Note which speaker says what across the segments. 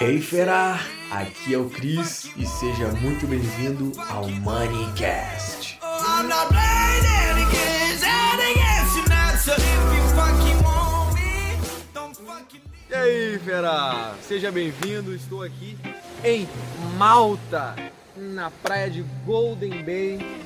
Speaker 1: Hey fera, aqui é o Cris e seja muito bem-vindo ao Moneycast.
Speaker 2: E aí, fera? Seja bem-vindo. Estou aqui em Malta, na praia de Golden Bay.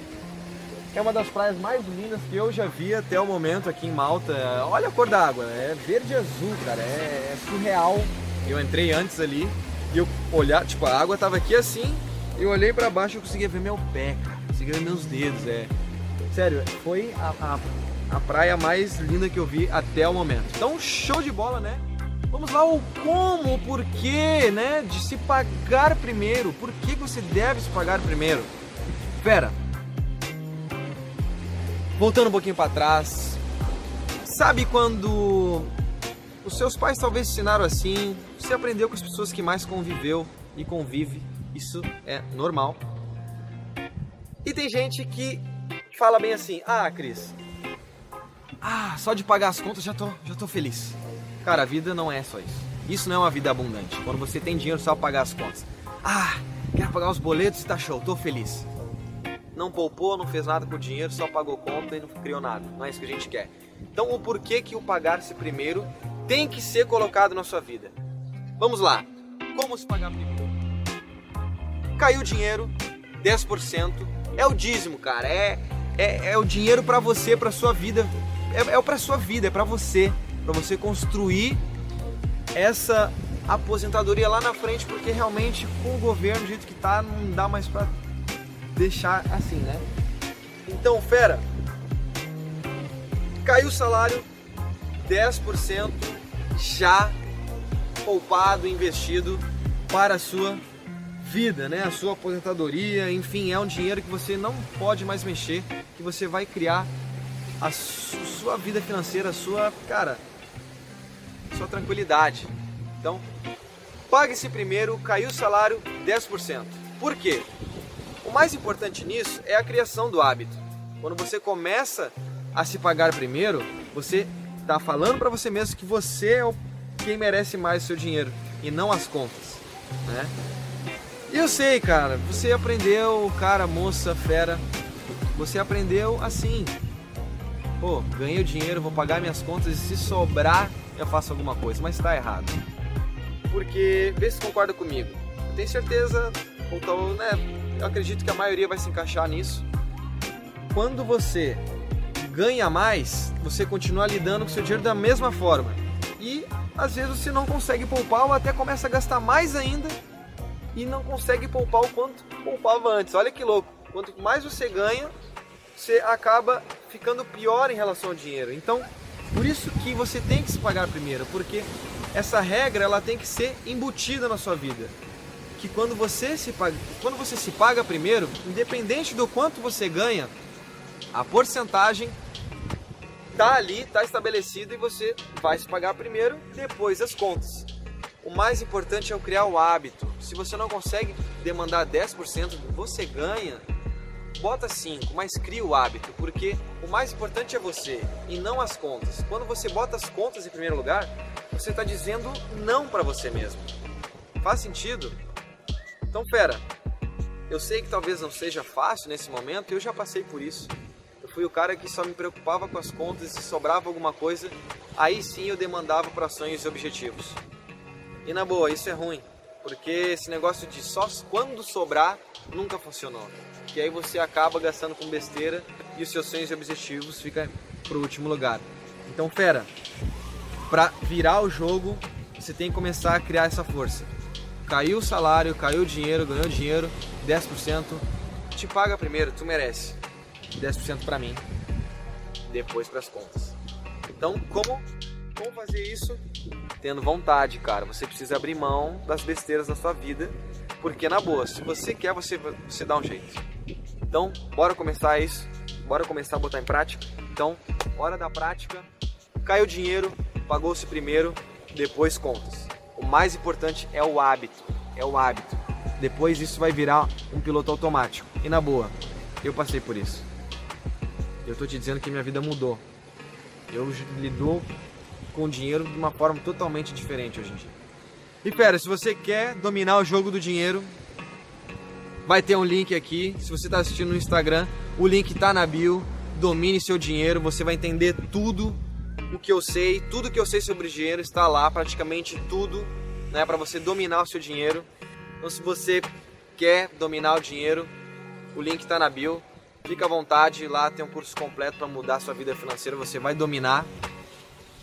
Speaker 2: É uma das praias mais lindas que eu já vi até o momento aqui em Malta. Olha a cor da água, é verde e azul, cara. É, é surreal. Eu entrei antes ali e eu olhar, tipo, a água tava aqui assim. Eu olhei para baixo e conseguia ver meu pé, cara. Conseguia ver meus dedos, é. Sério, foi a, a, a praia mais linda que eu vi até o momento. Então, show de bola, né? Vamos lá, o como, o porquê, né? De se pagar primeiro. Por que você deve se pagar primeiro? Pera. Voltando um pouquinho para trás. Sabe quando os seus pais talvez ensinaram assim, você aprendeu com as pessoas que mais conviveu e convive, isso é normal. E tem gente que fala bem assim: "Ah, Cris, ah, só de pagar as contas já tô, já tô feliz". Cara, a vida não é só isso. Isso não é uma vida abundante. Quando você tem dinheiro só para pagar as contas. Ah, quero pagar os boletos, tá show, tô feliz. Não poupou, não fez nada com o dinheiro, só pagou conta e não criou nada. Não é isso que a gente quer. Então, o porquê que o pagar-se primeiro tem que ser colocado na sua vida? Vamos lá. Como se pagar primeiro? Caiu o dinheiro, 10%. É o dízimo, cara. É, é, é o dinheiro para você, para sua vida. É, é para sua vida, é para você para você construir essa aposentadoria lá na frente, porque realmente com o governo do jeito que tá, não dá mais para deixar assim, né? Então, fera, caiu o salário 10% já poupado, investido para a sua vida, né? A sua aposentadoria, enfim, é um dinheiro que você não pode mais mexer, que você vai criar a sua vida financeira, a sua, cara, sua tranquilidade. Então, pague-se primeiro, caiu o salário 10%. Por quê? O mais importante nisso é a criação do hábito. Quando você começa a se pagar primeiro, você está falando para você mesmo que você é quem merece mais o seu dinheiro e não as contas, né? Eu sei, cara, você aprendeu, cara, moça, fera, você aprendeu assim. Pô, ganhei o dinheiro, vou pagar minhas contas e se sobrar eu faço alguma coisa, mas está errado. Porque, vê se concorda comigo. Eu tenho certeza, então, né, eu acredito que a maioria vai se encaixar nisso. Quando você ganha mais, você continua lidando com seu dinheiro da mesma forma. Às vezes você não consegue poupar ou até começa a gastar mais ainda e não consegue poupar o quanto poupava antes. Olha que louco. Quanto mais você ganha, você acaba ficando pior em relação ao dinheiro. Então, por isso que você tem que se pagar primeiro, porque essa regra ela tem que ser embutida na sua vida. Que quando você se paga, quando você se paga primeiro, independente do quanto você ganha, a porcentagem tá ali, tá estabelecida e você vai se pagar primeiro, depois as contas. O mais importante é o criar o hábito. Se você não consegue demandar 10% do que você ganha, bota 5, mas cria o hábito, porque o mais importante é você e não as contas. Quando você bota as contas em primeiro lugar, você está dizendo não para você mesmo. Faz sentido? Então, pera. Eu sei que talvez não seja fácil nesse momento, eu já passei por isso. Fui o cara que só me preocupava com as contas e se sobrava alguma coisa, aí sim eu demandava para sonhos e objetivos. E na boa, isso é ruim, porque esse negócio de só quando sobrar nunca funcionou que aí você acaba gastando com besteira e os seus sonhos e objetivos ficam pro último lugar. Então, fera, para virar o jogo, você tem que começar a criar essa força. Caiu o salário, caiu o dinheiro, ganhou dinheiro, 10%, te paga primeiro, tu merece. 10% para mim, depois para as contas. Então, como como fazer isso? Tendo vontade, cara. Você precisa abrir mão das besteiras da sua vida, porque na boa, se você quer, você você dá um jeito. Então, bora começar isso, bora começar a botar em prática. Então, hora da prática. Caiu o dinheiro, pagou-se primeiro, depois contas. O mais importante é o hábito, é o hábito. Depois isso vai virar um piloto automático. E na boa, eu passei por isso. Eu tô te dizendo que minha vida mudou. Eu lido com dinheiro de uma forma totalmente diferente hoje em dia. E pera, se você quer dominar o jogo do dinheiro, vai ter um link aqui. Se você está assistindo no Instagram, o link está na bio. Domine seu dinheiro, você vai entender tudo o que eu sei, tudo que eu sei sobre dinheiro está lá, praticamente tudo, né, para você dominar o seu dinheiro. Então, se você quer dominar o dinheiro, o link está na bio. Fica à vontade, lá tem um curso completo para mudar sua vida financeira, você vai dominar.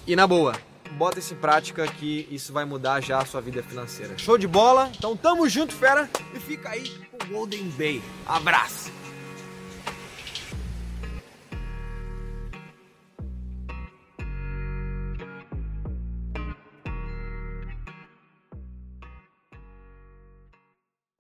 Speaker 2: E na boa, bota isso em prática que isso vai mudar já a sua vida financeira. Show de bola? Então tamo junto, fera, e fica aí com o Golden Bay. Abraço!